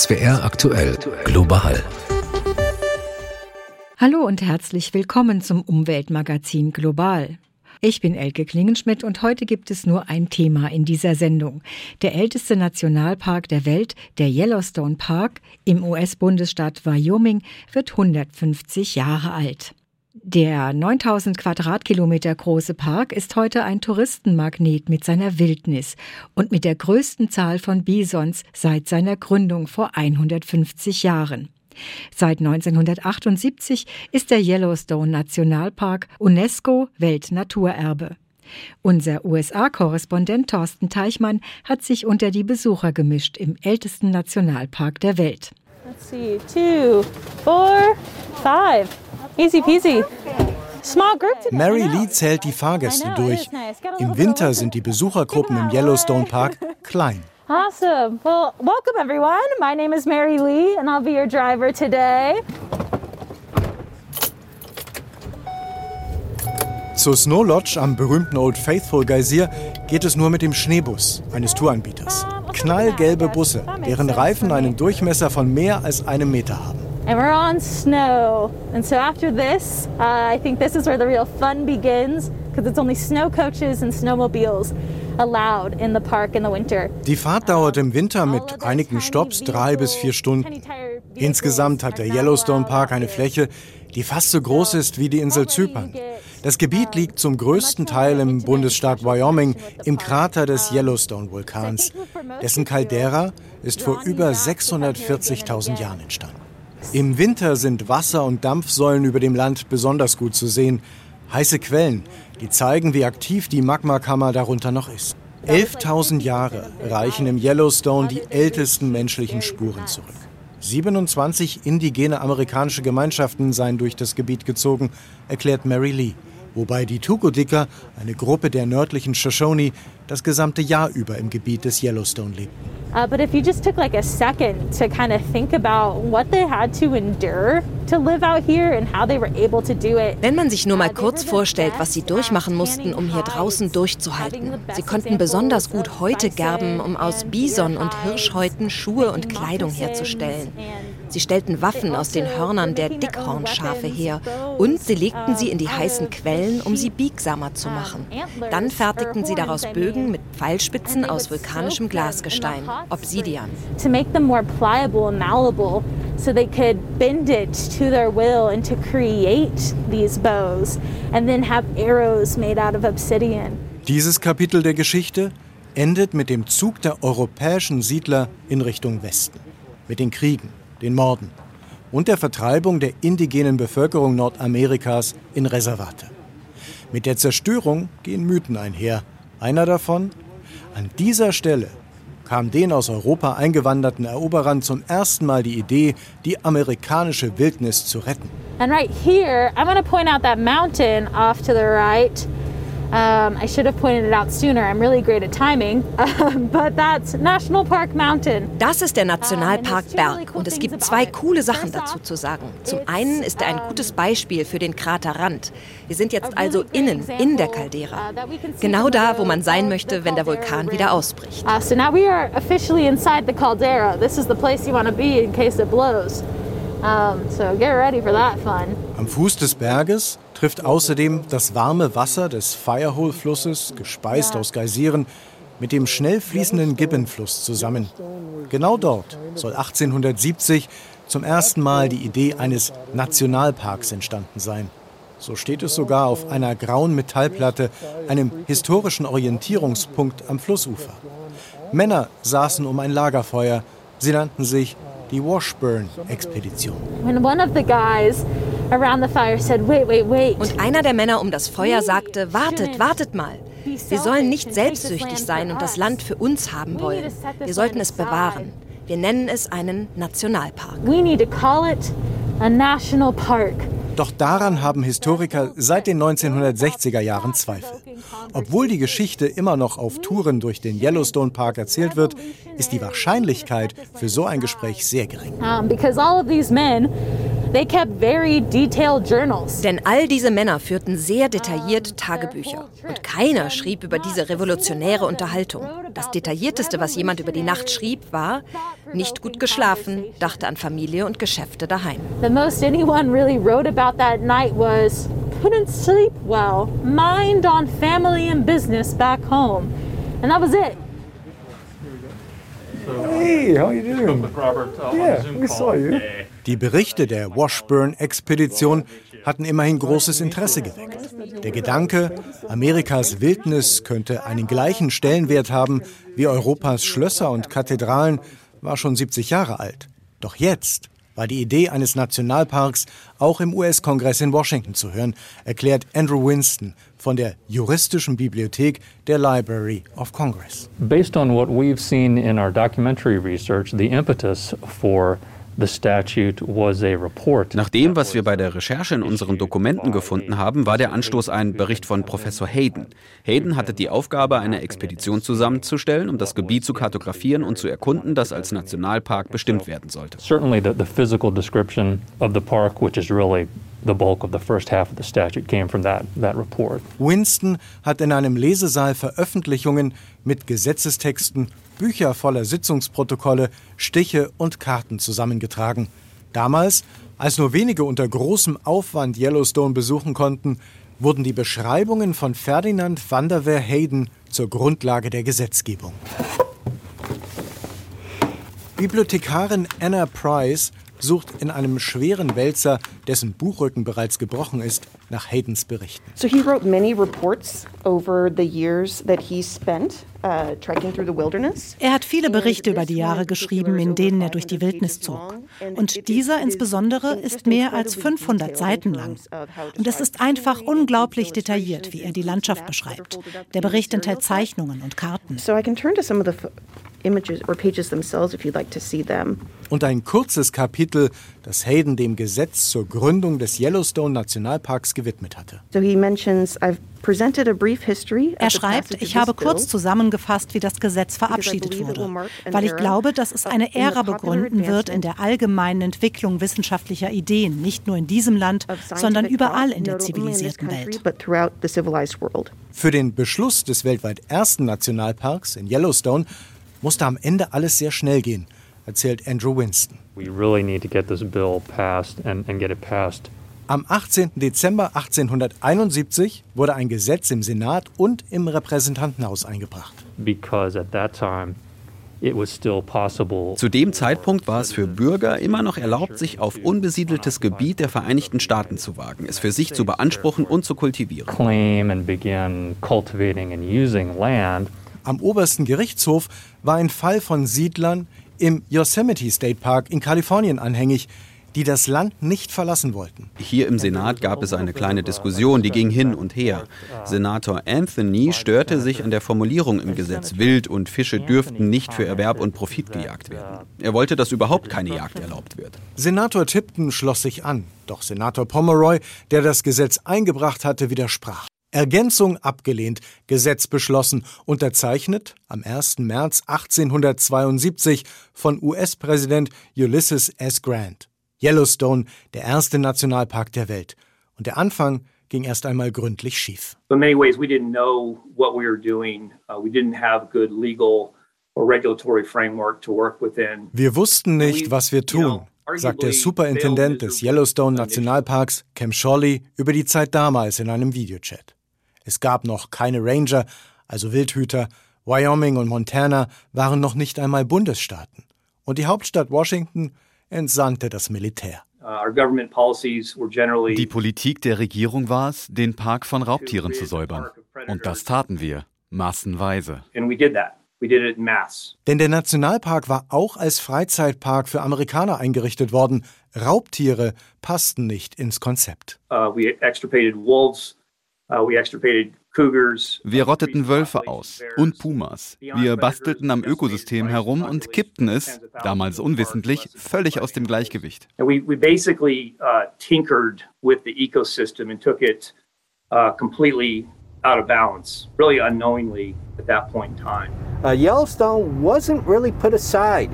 SWR aktuell global. Hallo und herzlich willkommen zum Umweltmagazin Global. Ich bin Elke Klingenschmidt und heute gibt es nur ein Thema in dieser Sendung. Der älteste Nationalpark der Welt, der Yellowstone Park im US-Bundesstaat Wyoming, wird 150 Jahre alt. Der 9000 Quadratkilometer große Park ist heute ein Touristenmagnet mit seiner Wildnis und mit der größten Zahl von Bisons seit seiner Gründung vor 150 Jahren. Seit 1978 ist der Yellowstone Nationalpark UNESCO Weltnaturerbe. Unser USA-Korrespondent Thorsten Teichmann hat sich unter die Besucher gemischt im ältesten Nationalpark der Welt. Let's see, two, four, five. Easy peasy. Mary Lee zählt die Fahrgäste durch. Im Winter sind die Besuchergruppen im Yellowstone Park klein. Awesome. Well, welcome everyone. My name is Mary Lee and I'll be your driver today. Zur Snow Lodge am berühmten Old Faithful Geysir geht es nur mit dem Schneebus eines Touranbieters. Knallgelbe Busse, deren Reifen einen Durchmesser von mehr als einem Meter haben. And we're on snow. And so after this, uh, I think this is where the real fun begins because it's only snow coaches and snowmobiles allowed in the park in the winter. Die Fahrt dauert im Winter mit einigen Stops drei bis vier Stunden. Insgesamt hat der Yellowstone Park eine Fläche, die fast so groß ist wie die Insel Zypern. Das Gebiet liegt zum größten Teil im Bundesstaat Wyoming im Krater des Yellowstone-Vulkans. Dessen Caldera ist vor über 640.000 Jahren entstanden. Im Winter sind Wasser- und Dampfsäulen über dem Land besonders gut zu sehen. Heiße Quellen, die zeigen, wie aktiv die Magmakammer darunter noch ist. 11.000 Jahre reichen im Yellowstone die ältesten menschlichen Spuren zurück. 27 indigene amerikanische Gemeinschaften seien durch das Gebiet gezogen, erklärt Mary Lee wobei die Tukodiker, eine Gruppe der nördlichen Shoshone, das gesamte Jahr über im Gebiet des Yellowstone lebten. Uh, but if you just took like a second to kind of think about what they had to endure to live out here and how they were able to do it. Wenn man sich nur mal kurz vorstellt, was sie durchmachen mussten, um hier draußen durchzuhalten. Sie konnten besonders gut Häute gerben, um aus Bison und Hirschhäuten Schuhe und Kleidung herzustellen. Sie stellten Waffen aus den Hörnern der Dickhornschafe her und sie legten sie in die heißen Quellen, um sie biegsamer zu machen. Dann fertigten sie daraus Bögen mit Pfeilspitzen aus vulkanischem Glasgestein, Obsidian. To make them more pliable and malleable so they could bend it to their will and to create these bows and then have arrows made out of obsidian. Dieses Kapitel der Geschichte endet mit dem Zug der europäischen Siedler in Richtung Westen, mit den Kriegen, den Morden und der Vertreibung der indigenen Bevölkerung Nordamerikas in Reservate. Mit der Zerstörung gehen Mythen einher. Einer davon, an dieser Stelle kam den aus Europa eingewanderten Eroberern zum ersten Mal die Idee, die amerikanische Wildnis zu retten. And right here, I'm going to point out that mountain off to the right. Um, I should have pointed it out sooner. I'm really great at timing. but that's National Park Mountain. Das ist der Nationalpark Berg und es gibt zwei coole Sachen dazu zu sagen. Zum einen ist er ein gutes Beispiel für den Kraterrand. Wir sind jetzt also innen, in der Caldera. Genau da, wo man sein möchte, wenn der Vulkan wieder ausbricht. Uh, so now we are officially inside the caldera. This is the place you want to be in case it blows. So get ready for that fun. Am Fuß des Berges trifft außerdem das warme Wasser des Firehole-Flusses, gespeist aus Geysiren, mit dem schnell fließenden Gibbon-Fluss zusammen. Genau dort soll 1870 zum ersten Mal die Idee eines Nationalparks entstanden sein. So steht es sogar auf einer grauen Metallplatte, einem historischen Orientierungspunkt am Flussufer. Männer saßen um ein Lagerfeuer. Sie nannten sich die Washburn-Expedition. When one of the guys around the fire said, wait, wait, wait. Und einer der Männer um das Feuer sagte, wartet, wartet mal. Wir sollen nicht selbstsüchtig sein und das Land für uns haben wollen. Wir sollten es bewahren. Wir nennen es einen Nationalpark. We need to call it a national park. Doch daran haben Historiker seit den 1960er Jahren Zweifel. Obwohl die Geschichte immer noch auf Touren durch den Yellowstone Park erzählt wird, ist die Wahrscheinlichkeit für so ein Gespräch sehr gering. Um, because all of these men They kept very detailed journals. Denn all diese Männer führten sehr detailliert Tagebücher. Und keiner schrieb über diese revolutionäre Unterhaltung. Das Detaillierteste, was jemand über die Nacht schrieb, war, nicht gut geschlafen, dachte an Familie und Geschäfte daheim. The most anyone really wrote about that night was, couldn't sleep well, mind on family and business back home. And that was it. Hey, how you doing? Yeah, we saw you. Die Berichte der Washburn-Expedition hatten immerhin großes Interesse geweckt. Der Gedanke, Amerikas Wildnis könnte einen gleichen Stellenwert haben wie Europas Schlösser und Kathedralen, war schon 70 Jahre alt. Doch jetzt war die Idee eines Nationalparks auch im US-Kongress in Washington zu hören, erklärt Andrew Winston von der Juristischen Bibliothek der Library of Congress. Based on what we've seen in our documentary research, the impetus for the statute was a report. Nach dem, was wir bei der Recherche in unseren Dokumenten gefunden haben, war der Anstoß ein Bericht von Professor Hayden. Hayden hatte die Aufgabe, eine Expedition zusammenzustellen, um das Gebiet zu kartografieren und zu erkunden, das als Nationalpark bestimmt werden sollte. Certainly the, the physical description of the park, which is really the bulk of the first half of the statute, came from that, that report. Winston hat in einem Lesesaal Veröffentlichungen mit Gesetzestexten, Bücher voller Sitzungsprotokolle, Stiche und Karten zusammengetragen. Damals, als nur wenige unter großem Aufwand Yellowstone besuchen konnten, wurden die Beschreibungen von Ferdinand van der Veer Hayden zur Grundlage der Gesetzgebung. Bibliothekarin Anna Price sucht in einem schweren Wälzer, dessen Buchrücken bereits gebrochen ist, nach Haydens Berichten. So he wrote many reports over the years that he spent uh, trekking through the wilderness. Er hat viele Berichte über die Jahre geschrieben, in denen er durch die Wildnis zog. Und dieser insbesondere ist mehr als 500 Seiten lang. Und es ist einfach unglaublich detailliert, wie er die Landschaft beschreibt. Der Bericht enthält Zeichnungen und Karten. Und ein kurzes Kapitel, das Hayden dem Gesetz zur Gründung des Yellowstone Nationalparks gewidmet hatte. So he mentions I've presented a brief history. Er schreibt, ich of habe kurz zusammengefasst, wie das Gesetz verabschiedet wurde, weil ich glaube, dass es eine Ära begründen wird in der allgemeinen Entwicklung wissenschaftlicher Ideen, nicht nur in diesem Land, sondern überall in der zivilisierten Welt. Für den Beschluss des weltweit ersten Nationalparks in Yellowstone musste am Ende alles sehr schnell gehen, erzählt Andrew Winston. We really need to get this bill passed and, and get it passed Am 18. Dezember 1871 wurde ein Gesetz im Senat und im Repräsentantenhaus eingebracht. because at that time it was still possible Zu dem Zeitpunkt war es für Bürger immer noch erlaubt, sich auf unbesiedeltes Gebiet der Vereinigten Staaten zu wagen, es für sich zu beanspruchen und zu kultivieren. Am obersten Gerichtshof war ein Fall von Siedlern im Yosemite State Park in Kalifornien anhängig, die das Land nicht verlassen wollten. Hier im Senat gab es eine kleine Diskussion, die ging hin und her. Senator Anthony störte sich an der Formulierung im Gesetz, Wild und Fische dürften nicht für Erwerb und Profit gejagt werden. Er wollte, dass überhaupt keine Jagd erlaubt wird. Senator Tipton schloss sich an, doch Senator Pomeroy, der das Gesetz eingebracht hatte, widersprach. Ergänzung abgelehnt, Gesetz beschlossen, unterzeichnet am 1. März 1872 von US-Präsident Ulysses S. Grant. Yellowstone, der erste Nationalpark der Welt. Und der Anfang ging erst einmal gründlich schief. in many ways, we didn't know what we were doing. Uh, we didn't have good legal or regulatory framework to work within. Wir wussten nicht, was wir tun, sagt der Superintendent des Yellowstone Nationalparks, Cam Shawley, über die Zeit damals in einem Videochat. Es gab noch keine Ranger, also Wildhüter. Wyoming und Montana waren noch nicht einmal Bundesstaaten. Und die Hauptstadt Washington entsandte das Militär. Uh, Die Politik der Regierung war es, den Park von Raubtieren zu säubern. Und das taten wir, massenweise. and we did that. We did it in mass. Denn der Nationalpark war auch als Freizeitpark für Amerikaner eingerichtet worden. Raubtiere passten nicht ins Konzept. Uh, we extirpated wolves. Wir rotteten Wölfe aus und Pumas. Wir bastelten am Ökosystem herum und kippten es, damals unwissentlich, völlig aus dem Gleichgewicht. And we, we basically uh, tinkered with the ecosystem and took it uh, completely out of balance, really unknowingly at that point in time. Uh, Yellowstone wasn't really put aside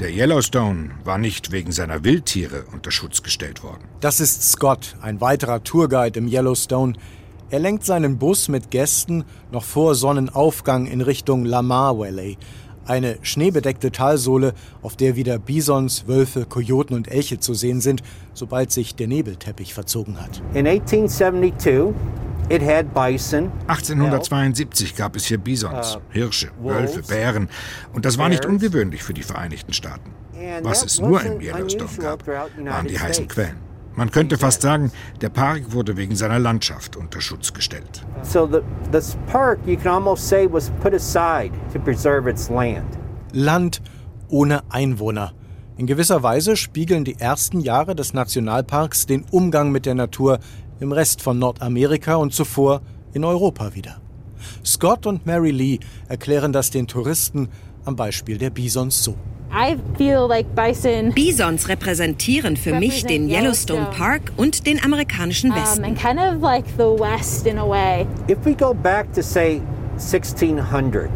Der Yellowstone war nicht wegen seiner Wildtiere unter Schutz gestellt worden. Das ist Scott, ein weiterer Tourguide im Yellowstone. Er lenkt seinen Bus mit Gästen noch vor Sonnenaufgang in Richtung Lamar Valley, eine schneebedeckte Talsohle, auf der wieder Bisons, Wölfe, Kojoten und Elche zu sehen sind, sobald sich der Nebelteppich verzogen hat. In 1872 1872 gab es hier Bisons, uh, Hirsche, Wölfe, Bären. Und das war nicht ungewöhnlich für die Vereinigten Staaten. Was es nur im Yellowstone gab, waren die heißen Quellen. Man könnte fast sagen, der Park wurde wegen seiner Landschaft unter Schutz gestellt. Land ohne Einwohner. In gewisser Weise spiegeln die ersten Jahre des Nationalparks den Umgang mit der Natur im Rest von Nordamerika und zuvor in Europa wieder. Scott und Mary Lee erklären das den Touristen am Beispiel der Bisons so. Bisons repräsentieren für mich den Yellowstone Park und den amerikanischen Westen. If we go back to say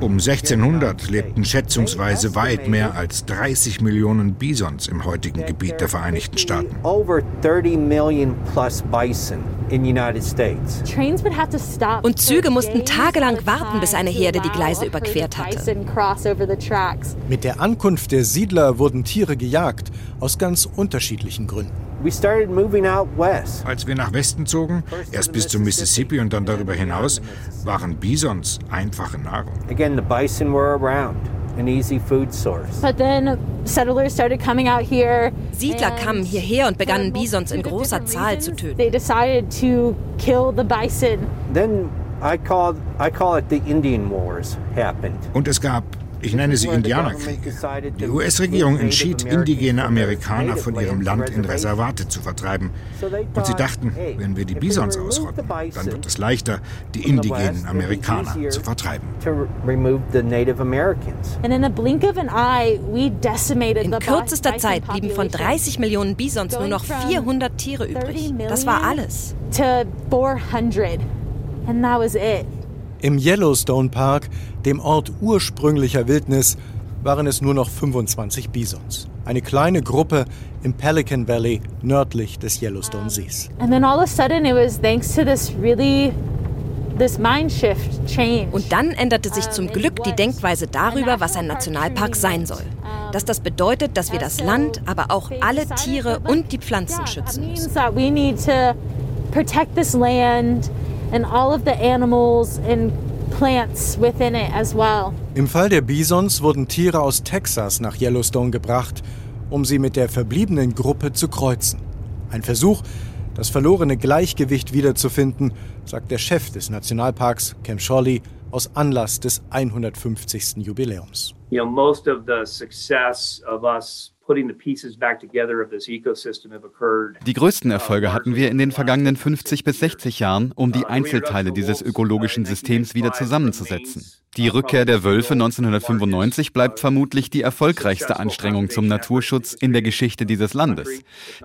um 1600 lebten schätzungsweise weit mehr als 30 Millionen Bisons im heutigen Gebiet der Vereinigten Staaten. Und Züge mussten tagelang warten, bis eine Herde die Gleise überquert hatte. Mit der Ankunft der Siedler wurden Tiere gejagt, aus ganz unterschiedlichen Gründen. Als wir nach Westen zogen, erst bis zum Mississippi und dann darüber hinaus, waren Bisons einfache Nahrung. Again, the bison were around. An easy food source. But then settlers started coming out here. Siedler kamen hierher und begannen Bisons in großer Zahl zu töten. They decided to kill the bison. Then I call I call it the Indian Wars happened. Und es gab ich nenne sie Indianerkriege. Die US-Regierung entschied, indigene Amerikaner von ihrem Land in Reservate zu vertreiben. Und sie dachten, wenn wir die Bisons ausrotten, dann wird es leichter, die indigenen Amerikaner zu vertreiben. In kürzester Zeit blieben von 30 Millionen Bisons nur noch 400 Tiere übrig. Das war alles. And that was it. Im Yellowstone Park, dem Ort ursprünglicher Wildnis, waren es nur noch 25 Bisons. Eine kleine Gruppe im Pelican Valley nördlich des Yellowstone Sees. And then all of a sudden it was thanks to this really. Und dann änderte sich zum Glück die Denkweise darüber, was ein Nationalpark sein soll. Dass das bedeutet, dass wir das Land, aber auch alle Tiere und die Pflanzen schützen müssen. And all of the animals and plants within it as well. Im Fall der Bisons wurden Tiere aus Texas nach Yellowstone gebracht, um sie mit der verbliebenen Gruppe zu kreuzen. Ein Versuch, das verlorene Gleichgewicht wiederzufinden, sagt der Chef des Nationalparks, Cam Shawley, aus Anlass des 150. Jubiläums. You know, most of the success of us die größten Erfolge hatten wir in den vergangenen 50 bis 60 Jahren, um die Einzelteile dieses ökologischen Systems wieder zusammenzusetzen. Die Rückkehr der Wölfe 1995 bleibt vermutlich die erfolgreichste Anstrengung zum Naturschutz in der Geschichte dieses Landes.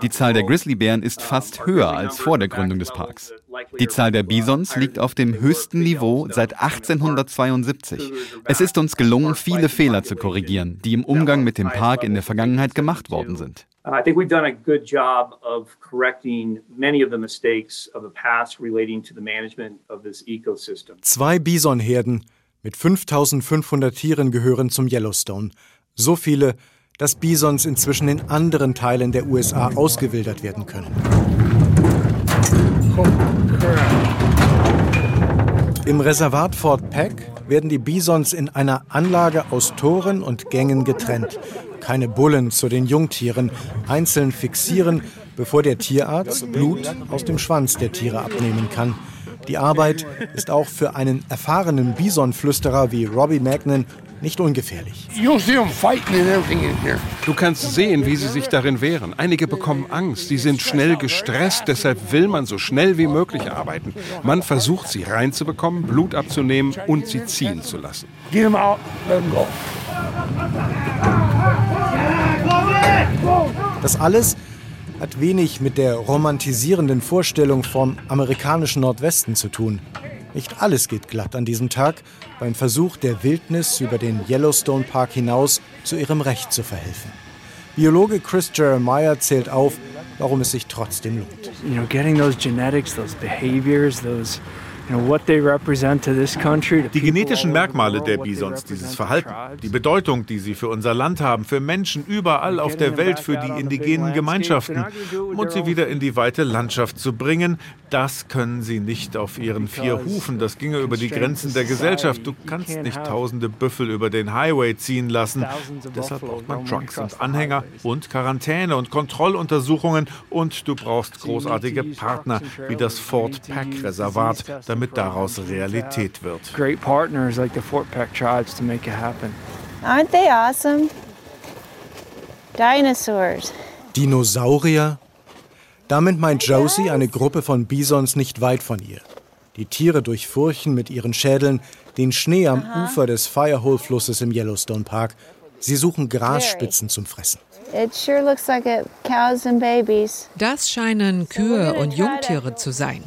Die Zahl der Grizzlybären ist fast höher als vor der Gründung des Parks. Die Zahl der Bisons liegt auf dem höchsten Niveau seit 1872. Es ist uns gelungen, viele Fehler zu korrigieren, die im Umgang mit dem Park in der Vergangenheit gemacht worden sind. I think we've done a good job of correcting many of the mistakes of the past relating to the management of this ecosystem. Zwei Bisonherden mit 5500 Tieren gehören zum Yellowstone. So viele, dass Bisons inzwischen in anderen Teilen der USA ausgewildert werden können. Im Reservat Fort Peck werden die Bisons in einer Anlage aus Toren und Gängen getrennt. Keine Bullen zu den Jungtieren, einzeln fixieren, bevor der Tierarzt Blut aus dem Schwanz der Tiere abnehmen kann. Die Arbeit ist auch für einen erfahrenen Bisonflüsterer wie Robbie Magnan nicht ungefährlich. Du kannst sehen, wie sie sich darin wehren. Einige bekommen Angst, sie sind schnell gestresst, deshalb will man so schnell wie möglich arbeiten. Man versucht, sie reinzubekommen, Blut abzunehmen und sie ziehen zu lassen. Das alles hat wenig mit der romantisierenden Vorstellung vom amerikanischen Nordwesten zu tun. Nicht alles geht glatt an diesem Tag beim Versuch der Wildnis über den Yellowstone Park hinaus zu ihrem Recht zu verhelfen. Biologe Chris Jeremiah zählt auf, warum es sich trotzdem lohnt. You know, getting those genetics, those behaviors, those die genetischen Merkmale der Bisons, dieses Verhalten, die Bedeutung, die sie für unser Land haben, für Menschen überall auf der Welt, für die indigenen Gemeinschaften und sie wieder in die weite Landschaft zu bringen, das können sie nicht auf ihren vier Hufen. Das ginge über die Grenzen der Gesellschaft. Du kannst nicht tausende Büffel über den Highway ziehen lassen. Deshalb braucht man Trucks und Anhänger und Quarantäne und Kontrolluntersuchungen. Und du brauchst großartige Partner wie das Fort Pack Reservat, damit damit daraus Realität wird. Great partners like the Fort Peck tribes to make it happen. Aren't they awesome? Dinosaurs. Dinosaurier? Damit meint Josie eine Gruppe von Bisons nicht weit von ihr. Die Tiere durchfurchen mit ihren Schädeln den Schnee am Ufer des Firehole-Flusses im Yellowstone Park. Sie suchen Grasspitzen zum Fressen. Das scheinen Kühe und Jungtiere zu sein.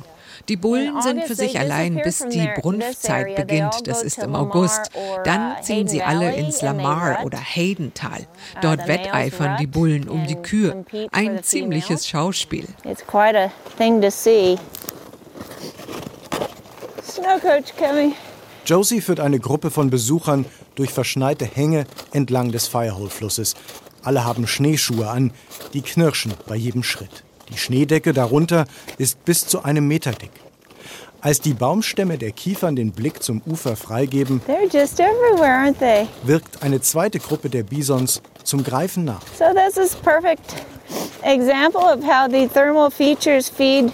Die Bullen sind für sich allein, bis die Brunftzeit beginnt. Das ist im August. Dann uh, ziehen sie alle ins Lamar oder Haydental. Uh, Dort wetteifern die Bullen um die Kühe. Ein ziemliches Schauspiel. Josie führt eine Gruppe von Besuchern durch verschneite Hänge entlang des Firehole-Flusses. Alle haben Schneeschuhe an, die knirschen bei jedem Schritt. Die Schneedecke darunter ist bis zu einem Meter dick. Als die Baumstämme der Kiefern den Blick zum Ufer freigeben, wirkt eine zweite Gruppe der Bisons zum Greifen nach. So this is perfect example of how the thermal features feed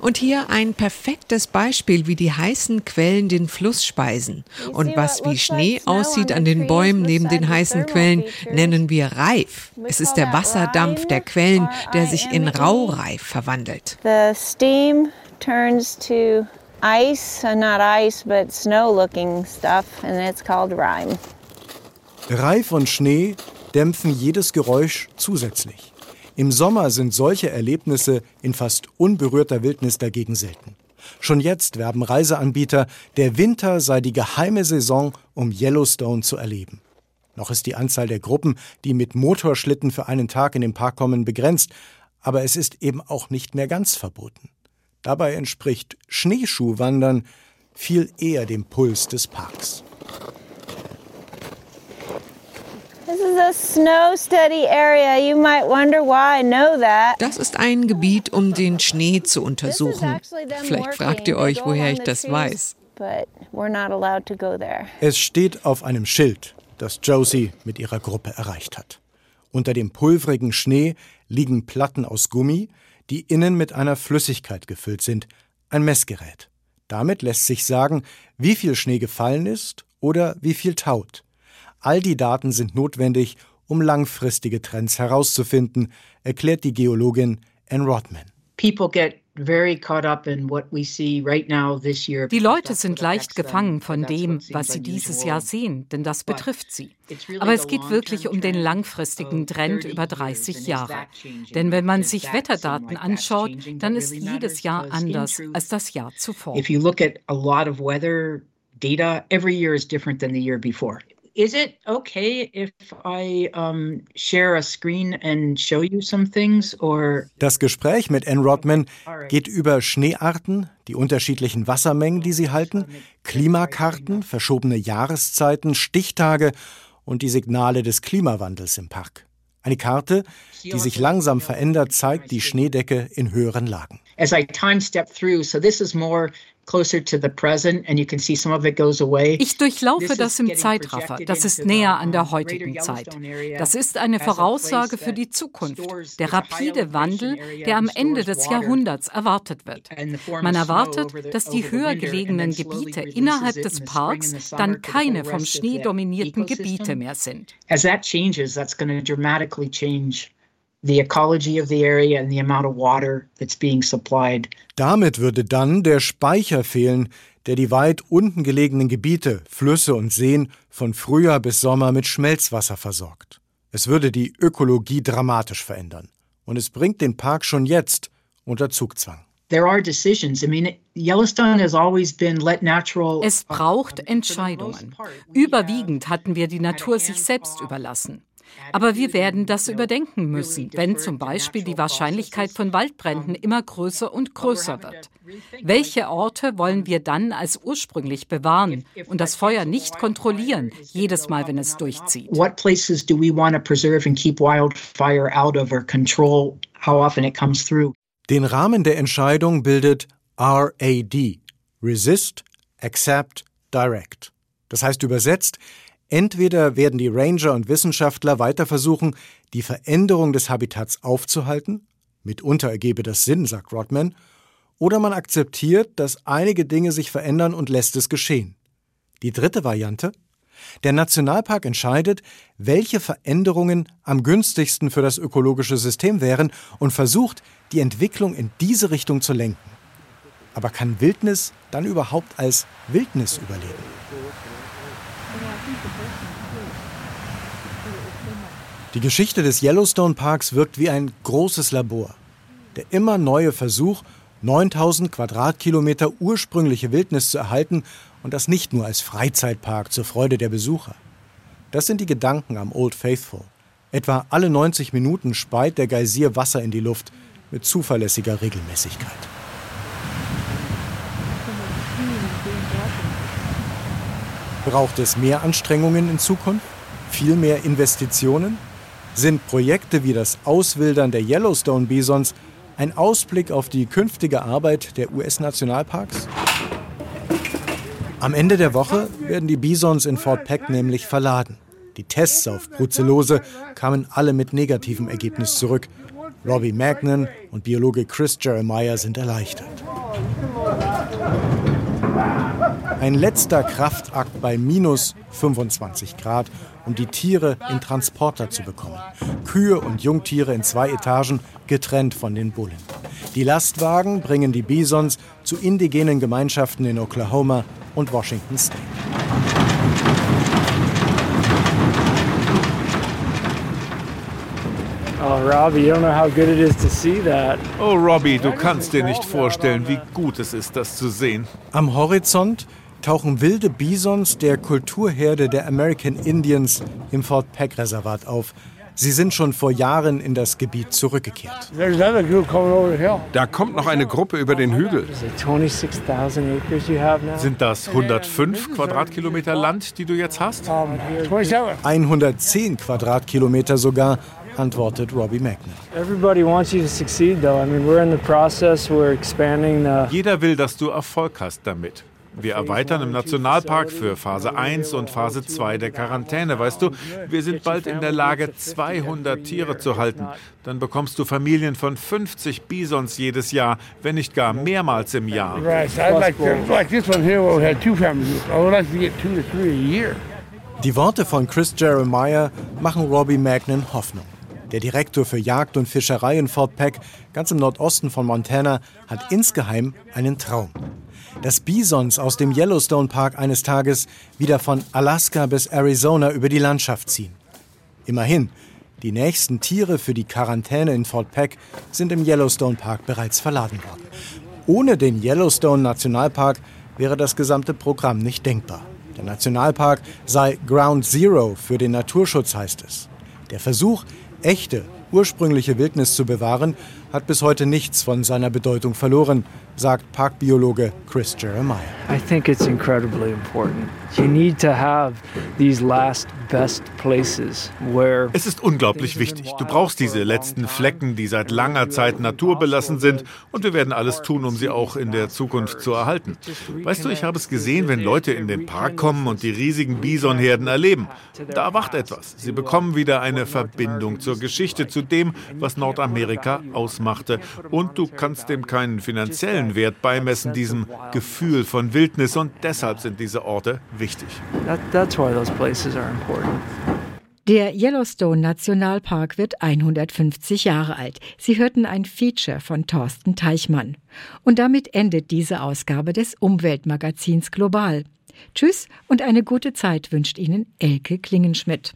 und hier ein perfektes Beispiel, wie die heißen Quellen den Fluss speisen. Und was wie Schnee aussieht an den Bäumen neben den heißen Quellen, nennen wir Reif. Es ist der Wasserdampf der Quellen, der sich in Raureif verwandelt. The steam turns to ice, uh, not ice, but snow-looking stuff, and it's called rime. Reif und Schnee dämpfen jedes Geräusch zusätzlich. Im Sommer sind solche Erlebnisse in fast unberührter Wildnis dagegen selten. Schon jetzt werben Reiseanbieter, der Winter sei die geheime Saison, um Yellowstone zu erleben. Noch ist die Anzahl der Gruppen, die mit Motorschlitten für einen Tag in den Park kommen, begrenzt, aber es ist eben auch nicht mehr ganz verboten. Dabei entspricht Schneeschuhwandern viel eher dem Puls des Parks. Das ist ein Gebiet, um den Schnee zu untersuchen. Vielleicht fragt ihr euch, woher ich das weiß. Es steht auf einem Schild, das Josie mit ihrer Gruppe erreicht hat. Unter dem pulverigen Schnee liegen Platten aus Gummi, die innen mit einer Flüssigkeit gefüllt sind, ein Messgerät. Damit lässt sich sagen, wie viel Schnee gefallen ist oder wie viel taut. All die Daten sind notwendig, um langfristige Trends herauszufinden, erklärt die Geologin Ann Rodman. Die Leute sind leicht gefangen von dem, was sie dieses Jahr sehen, denn das betrifft sie. Aber es geht wirklich um den langfristigen Trend über 30 Jahre. Denn wenn man sich Wetterdaten anschaut, dann ist jedes Jahr anders als das Jahr zuvor. Is it okay if I um, share a screen and show you some things or Das Gespräch mit Ann Rodman geht über Schneearten, die unterschiedlichen Wassermengen, die sie halten, Klimakarten, verschobene Jahreszeiten, Stichtage und die Signale des Klimawandels im Park. Eine Karte, die sich langsam verändert, zeigt die Schneedecke in höheren Lagen. As I time step through, so this is more ich durchlaufe das im Zeitraffer. Das ist näher an der heutigen Zeit. Das ist eine Voraussage für die Zukunft. Der rapide Wandel, der am Ende des Jahrhunderts erwartet wird. Man erwartet, dass die höher gelegenen Gebiete innerhalb des Parks dann keine vom Schnee dominierten Gebiete mehr sind. As that changes, that's going to dramatically change the ecology of the area and the amount of water that's being supplied. Damit würde dann der Speicher fehlen, der die weit unten gelegenen Gebiete, Flüsse und Seen von Frühjahr bis Sommer mit Schmelzwasser versorgt. Es würde die Ökologie dramatisch verändern. Und es bringt den Park schon jetzt unter Zugzwang. Es braucht Entscheidungen. Überwiegend hatten wir die Natur sich selbst überlassen. Aber wir werden das überdenken müssen, wenn zum Beispiel die Wahrscheinlichkeit von Waldbränden immer größer und größer wird. Welche Orte wollen wir dann als ursprünglich bewahren und das Feuer nicht kontrollieren, jedes Mal, wenn es durchzieht? What places do we want to preserve and keep wildfire out of or control how often it comes through? Den Rahmen der Entscheidung bildet RAD, Resist, Accept, Direct. Das heißt übersetzt, Entweder werden die Ranger und Wissenschaftler weiter versuchen, die Veränderung des Habitats aufzuhalten, mitunter ergebe das Sinn, sagt Rodman, oder man akzeptiert, dass einige Dinge sich verändern und lässt es geschehen. Die dritte Variante? Der Nationalpark entscheidet, welche Veränderungen am günstigsten für das ökologische System wären und versucht, die Entwicklung in diese Richtung zu lenken. Aber kann Wildnis dann überhaupt als Wildnis überleben? Die Geschichte des Yellowstone Parks wirkt wie ein großes Labor. Der immer neue Versuch, 9000 Quadratkilometer ursprüngliche Wildnis zu erhalten und das nicht nur als Freizeitpark zur Freude der Besucher. Das sind die Gedanken am Old Faithful. Etwa alle 90 Minuten speit der Geysir Wasser in die Luft mit zuverlässiger Regelmäßigkeit. Braucht es mehr Anstrengungen in Zukunft? Viel mehr Investitionen? Sind Projekte wie das Auswildern der Yellowstone-Bisons ein Ausblick auf die künftige Arbeit der US-Nationalparks? Am Ende der Woche werden die Bisons in Fort Peck nämlich verladen. Die Tests auf Brucellose kamen alle mit negativem Ergebnis zurück. Robbie Magnan und Biologe Chris Jeremiah sind erleichtert. Ein letzter Kraftakt bei minus 25 Grad, um die Tiere in Transporter zu bekommen. Kühe und Jungtiere in zwei Etagen, getrennt von den Bullen. Die Lastwagen bringen die Bisons zu indigenen Gemeinschaften in Oklahoma und Washington State. Oh, Robbie, you don't know how good it is to see that. Oh, Robbie, du kannst dir nicht vorstellen, wie gut es ist, das zu sehen. Am Horizont tauchen wilde Bisons der Kulturherde der American Indians im Fort Peck Reservat auf. Sie sind schon vor Jahren in das Gebiet zurückgekehrt. Da kommt noch eine Gruppe über den Hügel. Sind das 105 Quadratkilometer Land, die du jetzt hast? 110 Quadratkilometer sogar, antwortet Robbie Magnet. Jeder will, dass du Erfolg hast damit. Wir erweitern im Nationalpark für Phase 1 und Phase 2 der Quarantäne. Weißt du, wir sind bald in der Lage, 200 Tiere zu halten. Dann bekommst du Familien von 50 Bisons jedes Jahr, wenn nicht gar mehrmals im Jahr. Die Worte von Chris Jeremiah machen Robbie Magnan Hoffnung. Der Direktor für Jagd und Fischerei in Fort Peck, ganz im Nordosten von Montana, hat insgeheim einen Traum dass Bisons aus dem Yellowstone Park eines Tages wieder von Alaska bis Arizona über die Landschaft ziehen. Immerhin, die nächsten Tiere für die Quarantäne in Fort Peck sind im Yellowstone Park bereits verladen worden. Ohne den Yellowstone Nationalpark wäre das gesamte Programm nicht denkbar. Der Nationalpark sei Ground Zero für den Naturschutz, heißt es. Der Versuch, echte, ursprüngliche Wildnis zu bewahren, hat bis heute nichts von seiner Bedeutung verloren, sagt Parkbiologe Chris Jeremiah. I think it's incredibly important. You need to have these last best places where Es ist unglaublich wichtig. Du brauchst diese letzten Flecken, die seit langer Zeit naturbelassen sind und wir werden alles tun, um sie auch in der Zukunft zu erhalten. Weißt du, ich habe es gesehen, wenn Leute in den Park kommen und die riesigen Bisonherden erleben. Da erwacht etwas. Sie bekommen wieder eine Verbindung zur Geschichte, zu dem, was Nordamerika ausmachte und du kannst dem keinen finanziellen Wert beimessen, diesem Gefühl von Wildnis und deshalb sind diese Orte wichtig. Der Yellowstone Nationalpark wird 150 Jahre alt. Sie hörten ein Feature von Thorsten Teichmann. Und damit endet diese Ausgabe des Umweltmagazins Global. Tschüss und eine gute Zeit wünscht Ihnen Elke Klingenschmidt.